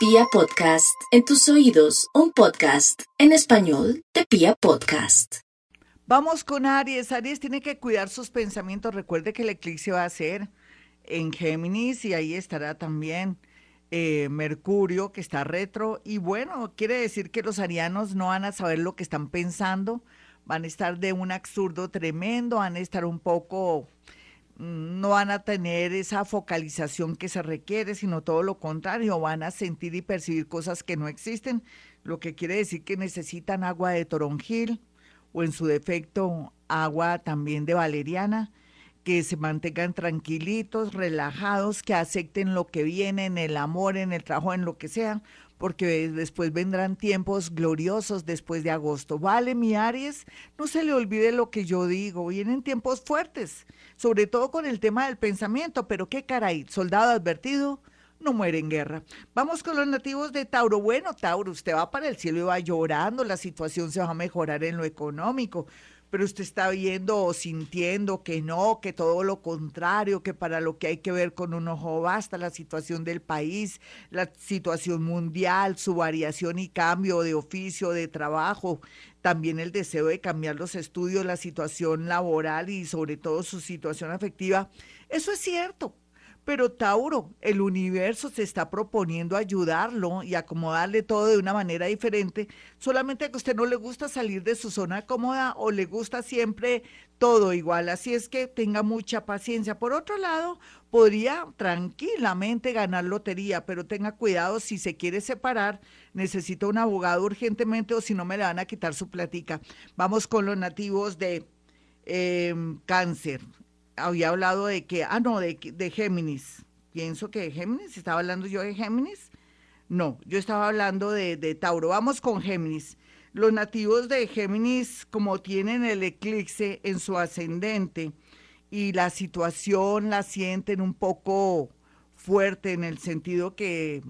Pia Podcast, en tus oídos, un podcast en español de Pia Podcast. Vamos con Aries. Aries tiene que cuidar sus pensamientos. Recuerde que el eclipse va a ser en Géminis y ahí estará también eh, Mercurio, que está retro. Y bueno, quiere decir que los arianos no van a saber lo que están pensando, van a estar de un absurdo tremendo, van a estar un poco no van a tener esa focalización que se requiere, sino todo lo contrario, van a sentir y percibir cosas que no existen, lo que quiere decir que necesitan agua de toronjil o en su defecto agua también de valeriana, que se mantengan tranquilitos, relajados, que acepten lo que viene en el amor, en el trabajo, en lo que sea, porque después vendrán tiempos gloriosos después de agosto. Vale, mi Aries, no se le olvide lo que yo digo, vienen tiempos fuertes, sobre todo con el tema del pensamiento, pero qué caray, soldado advertido, no muere en guerra. Vamos con los nativos de Tauro. Bueno, Tauro, usted va para el cielo y va llorando, la situación se va a mejorar en lo económico pero usted está viendo o sintiendo que no, que todo lo contrario, que para lo que hay que ver con un ojo basta la situación del país, la situación mundial, su variación y cambio de oficio, de trabajo, también el deseo de cambiar los estudios, la situación laboral y sobre todo su situación afectiva. Eso es cierto, pero Tauro, el universo se está proponiendo ayudarlo y acomodarle todo de una manera diferente, solamente que a usted no le gusta salir de su zona cómoda o le gusta siempre todo igual. Así es que tenga mucha paciencia. Por otro lado, podría tranquilamente ganar lotería, pero tenga cuidado si se quiere separar, necesita un abogado urgentemente o si no me le van a quitar su platica. Vamos con los nativos de eh, cáncer había hablado de que, ah, no, de, de Géminis. Pienso que de Géminis, ¿estaba hablando yo de Géminis? No, yo estaba hablando de, de Tauro. Vamos con Géminis. Los nativos de Géminis, como tienen el eclipse en su ascendente y la situación la sienten un poco fuerte en el sentido que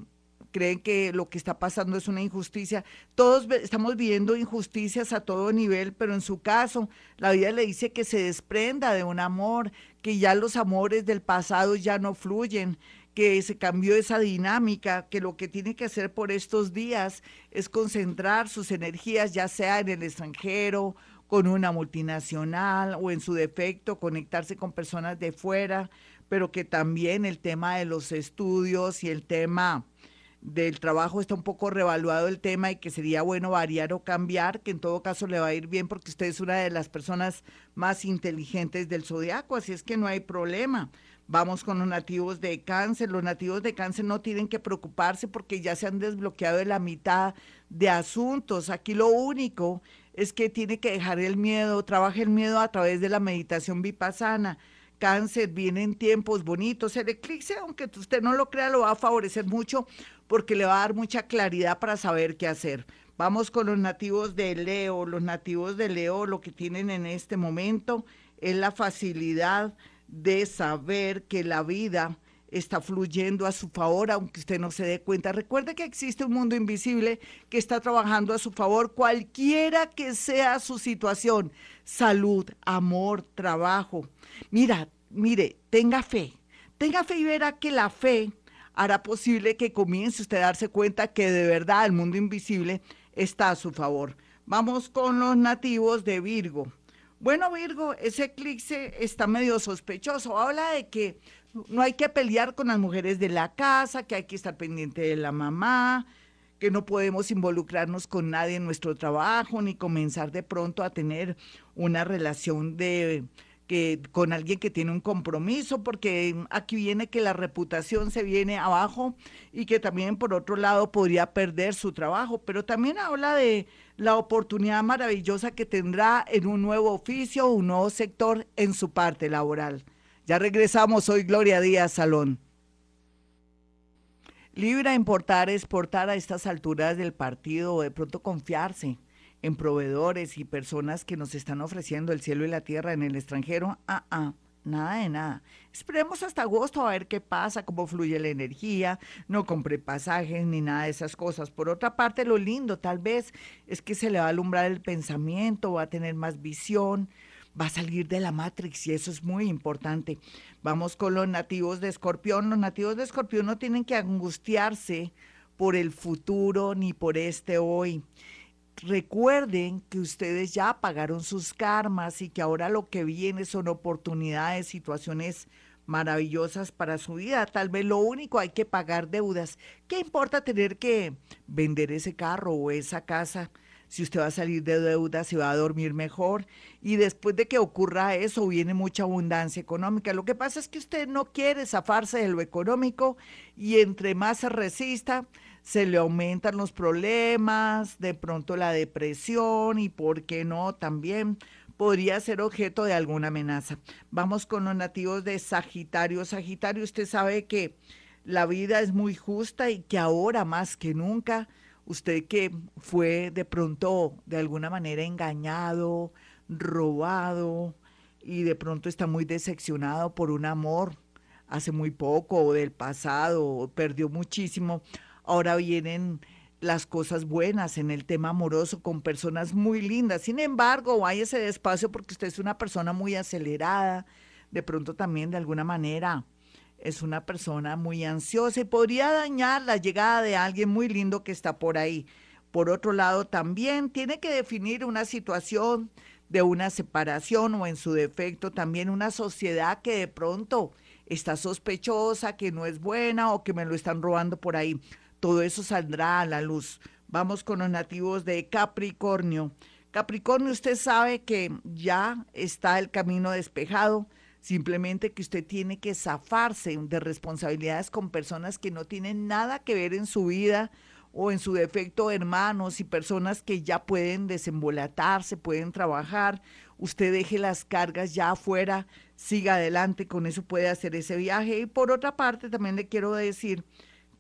creen que lo que está pasando es una injusticia. Todos estamos viviendo injusticias a todo nivel, pero en su caso, la vida le dice que se desprenda de un amor, que ya los amores del pasado ya no fluyen, que se cambió esa dinámica, que lo que tiene que hacer por estos días es concentrar sus energías, ya sea en el extranjero, con una multinacional o en su defecto conectarse con personas de fuera, pero que también el tema de los estudios y el tema del trabajo está un poco revaluado el tema y que sería bueno variar o cambiar, que en todo caso le va a ir bien porque usted es una de las personas más inteligentes del zodiaco, así es que no hay problema. Vamos con los nativos de cáncer. Los nativos de cáncer no tienen que preocuparse porque ya se han desbloqueado de la mitad de asuntos. Aquí lo único es que tiene que dejar el miedo, trabaje el miedo a través de la meditación vipassana cáncer, vienen tiempos bonitos. El eclipse, aunque usted no lo crea, lo va a favorecer mucho porque le va a dar mucha claridad para saber qué hacer. Vamos con los nativos de Leo. Los nativos de Leo lo que tienen en este momento es la facilidad de saber que la vida está fluyendo a su favor, aunque usted no se dé cuenta. Recuerde que existe un mundo invisible que está trabajando a su favor, cualquiera que sea su situación, salud, amor, trabajo. Mira, mire, tenga fe, tenga fe y verá que la fe hará posible que comience usted a darse cuenta que de verdad el mundo invisible está a su favor. Vamos con los nativos de Virgo. Bueno, Virgo, ese eclipse está medio sospechoso. Habla de que no hay que pelear con las mujeres de la casa, que hay que estar pendiente de la mamá, que no podemos involucrarnos con nadie en nuestro trabajo, ni comenzar de pronto a tener una relación de que con alguien que tiene un compromiso, porque aquí viene que la reputación se viene abajo y que también por otro lado podría perder su trabajo, pero también habla de la oportunidad maravillosa que tendrá en un nuevo oficio, un nuevo sector en su parte laboral. Ya regresamos hoy, Gloria Díaz Salón. Libra importar, exportar a estas alturas del partido de pronto confiarse en proveedores y personas que nos están ofreciendo el cielo y la tierra en el extranjero, ah, ah, nada de nada. Esperemos hasta agosto a ver qué pasa, cómo fluye la energía, no compré pasajes ni nada de esas cosas. Por otra parte, lo lindo tal vez es que se le va a alumbrar el pensamiento, va a tener más visión, va a salir de la Matrix y eso es muy importante. Vamos con los nativos de Escorpión. Los nativos de Escorpión no tienen que angustiarse por el futuro ni por este hoy. Recuerden que ustedes ya pagaron sus karmas y que ahora lo que viene son oportunidades, situaciones maravillosas para su vida. Tal vez lo único hay que pagar deudas. ¿Qué importa tener que vender ese carro o esa casa? Si usted va a salir de deudas, se va a dormir mejor. Y después de que ocurra eso, viene mucha abundancia económica. Lo que pasa es que usted no quiere zafarse de lo económico y entre más se resista, se le aumentan los problemas, de pronto la depresión y, ¿por qué no? También podría ser objeto de alguna amenaza. Vamos con los nativos de Sagitario. Sagitario, usted sabe que la vida es muy justa y que ahora más que nunca, usted que fue de pronto de alguna manera engañado, robado y de pronto está muy decepcionado por un amor hace muy poco o del pasado, perdió muchísimo, ahora vienen las cosas buenas en el tema amoroso con personas muy lindas. Sin embargo, ese despacio porque usted es una persona muy acelerada, de pronto también de alguna manera es una persona muy ansiosa y podría dañar la llegada de alguien muy lindo que está por ahí. Por otro lado, también tiene que definir una situación de una separación o en su defecto también una sociedad que de pronto está sospechosa, que no es buena o que me lo están robando por ahí todo eso saldrá a la luz. Vamos con los nativos de Capricornio. Capricornio, usted sabe que ya está el camino despejado, simplemente que usted tiene que zafarse de responsabilidades con personas que no tienen nada que ver en su vida o en su defecto hermanos y personas que ya pueden desembolatarse, pueden trabajar. Usted deje las cargas ya afuera, siga adelante, con eso puede hacer ese viaje. Y por otra parte, también le quiero decir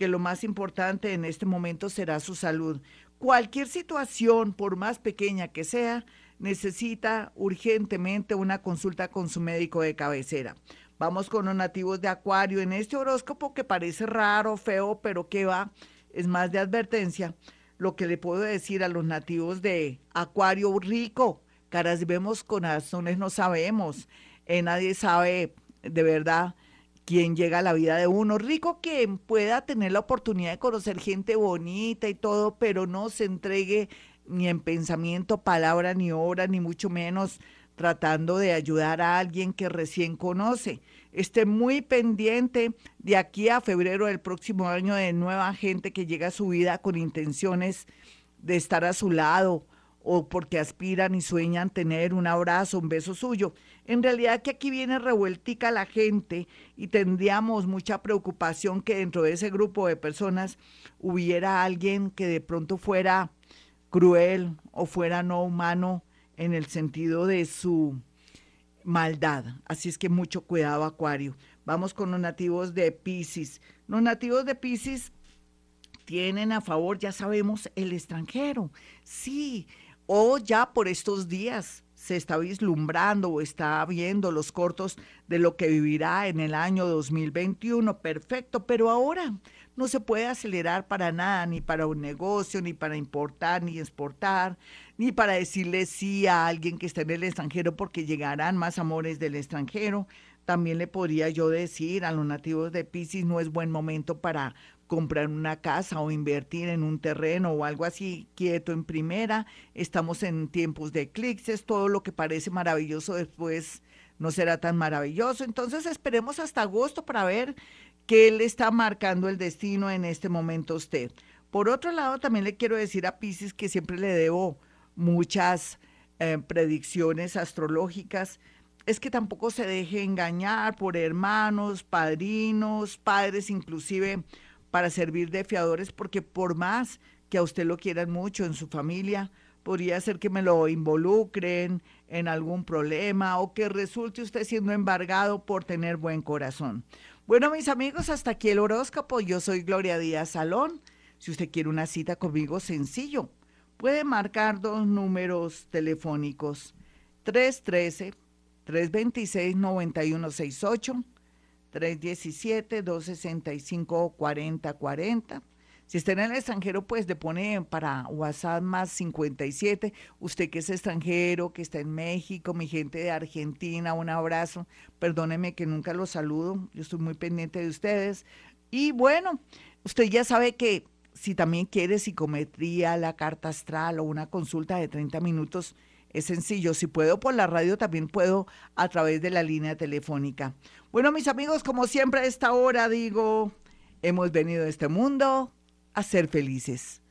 que lo más importante en este momento será su salud. Cualquier situación, por más pequeña que sea, necesita urgentemente una consulta con su médico de cabecera. Vamos con los nativos de Acuario. En este horóscopo que parece raro, feo, pero que va, es más de advertencia. Lo que le puedo decir a los nativos de Acuario rico, caras vemos, corazones no sabemos. Eh, nadie sabe de verdad quien llega a la vida de uno. Rico quien pueda tener la oportunidad de conocer gente bonita y todo, pero no se entregue ni en pensamiento, palabra, ni obra, ni mucho menos tratando de ayudar a alguien que recién conoce. Esté muy pendiente de aquí a febrero del próximo año de nueva gente que llega a su vida con intenciones de estar a su lado o porque aspiran y sueñan tener un abrazo, un beso suyo. En realidad que aquí viene revueltica la gente y tendríamos mucha preocupación que dentro de ese grupo de personas hubiera alguien que de pronto fuera cruel o fuera no humano en el sentido de su maldad. Así es que mucho cuidado, Acuario. Vamos con los nativos de Pisces. Los nativos de Pisces tienen a favor, ya sabemos, el extranjero. Sí, o ya por estos días se está vislumbrando o está viendo los cortos de lo que vivirá en el año 2021. Perfecto, pero ahora no se puede acelerar para nada, ni para un negocio, ni para importar, ni exportar, ni para decirle sí a alguien que está en el extranjero porque llegarán más amores del extranjero. También le podría yo decir a los nativos de Pisces, no es buen momento para comprar una casa o invertir en un terreno o algo así quieto en primera. Estamos en tiempos de eclipses, todo lo que parece maravilloso después no será tan maravilloso. Entonces esperemos hasta agosto para ver qué le está marcando el destino en este momento a usted. Por otro lado, también le quiero decir a Pisces que siempre le debo muchas eh, predicciones astrológicas es que tampoco se deje engañar por hermanos, padrinos, padres, inclusive para servir de fiadores, porque por más que a usted lo quieran mucho en su familia, podría ser que me lo involucren en algún problema o que resulte usted siendo embargado por tener buen corazón. Bueno, mis amigos, hasta aquí el horóscopo. Yo soy Gloria Díaz Salón. Si usted quiere una cita conmigo, sencillo. Puede marcar dos números telefónicos. 313-326-9168 317-265-4040. Si está en el extranjero, pues le pone para WhatsApp más 57. Usted que es extranjero, que está en México, mi gente de Argentina, un abrazo. Perdóneme que nunca los saludo, yo estoy muy pendiente de ustedes. Y bueno, usted ya sabe que si también quieres psicometría, la carta astral o una consulta de 30 minutos, es sencillo. Si puedo por la radio, también puedo a través de la línea telefónica. Bueno, mis amigos, como siempre a esta hora digo, hemos venido a este mundo a ser felices.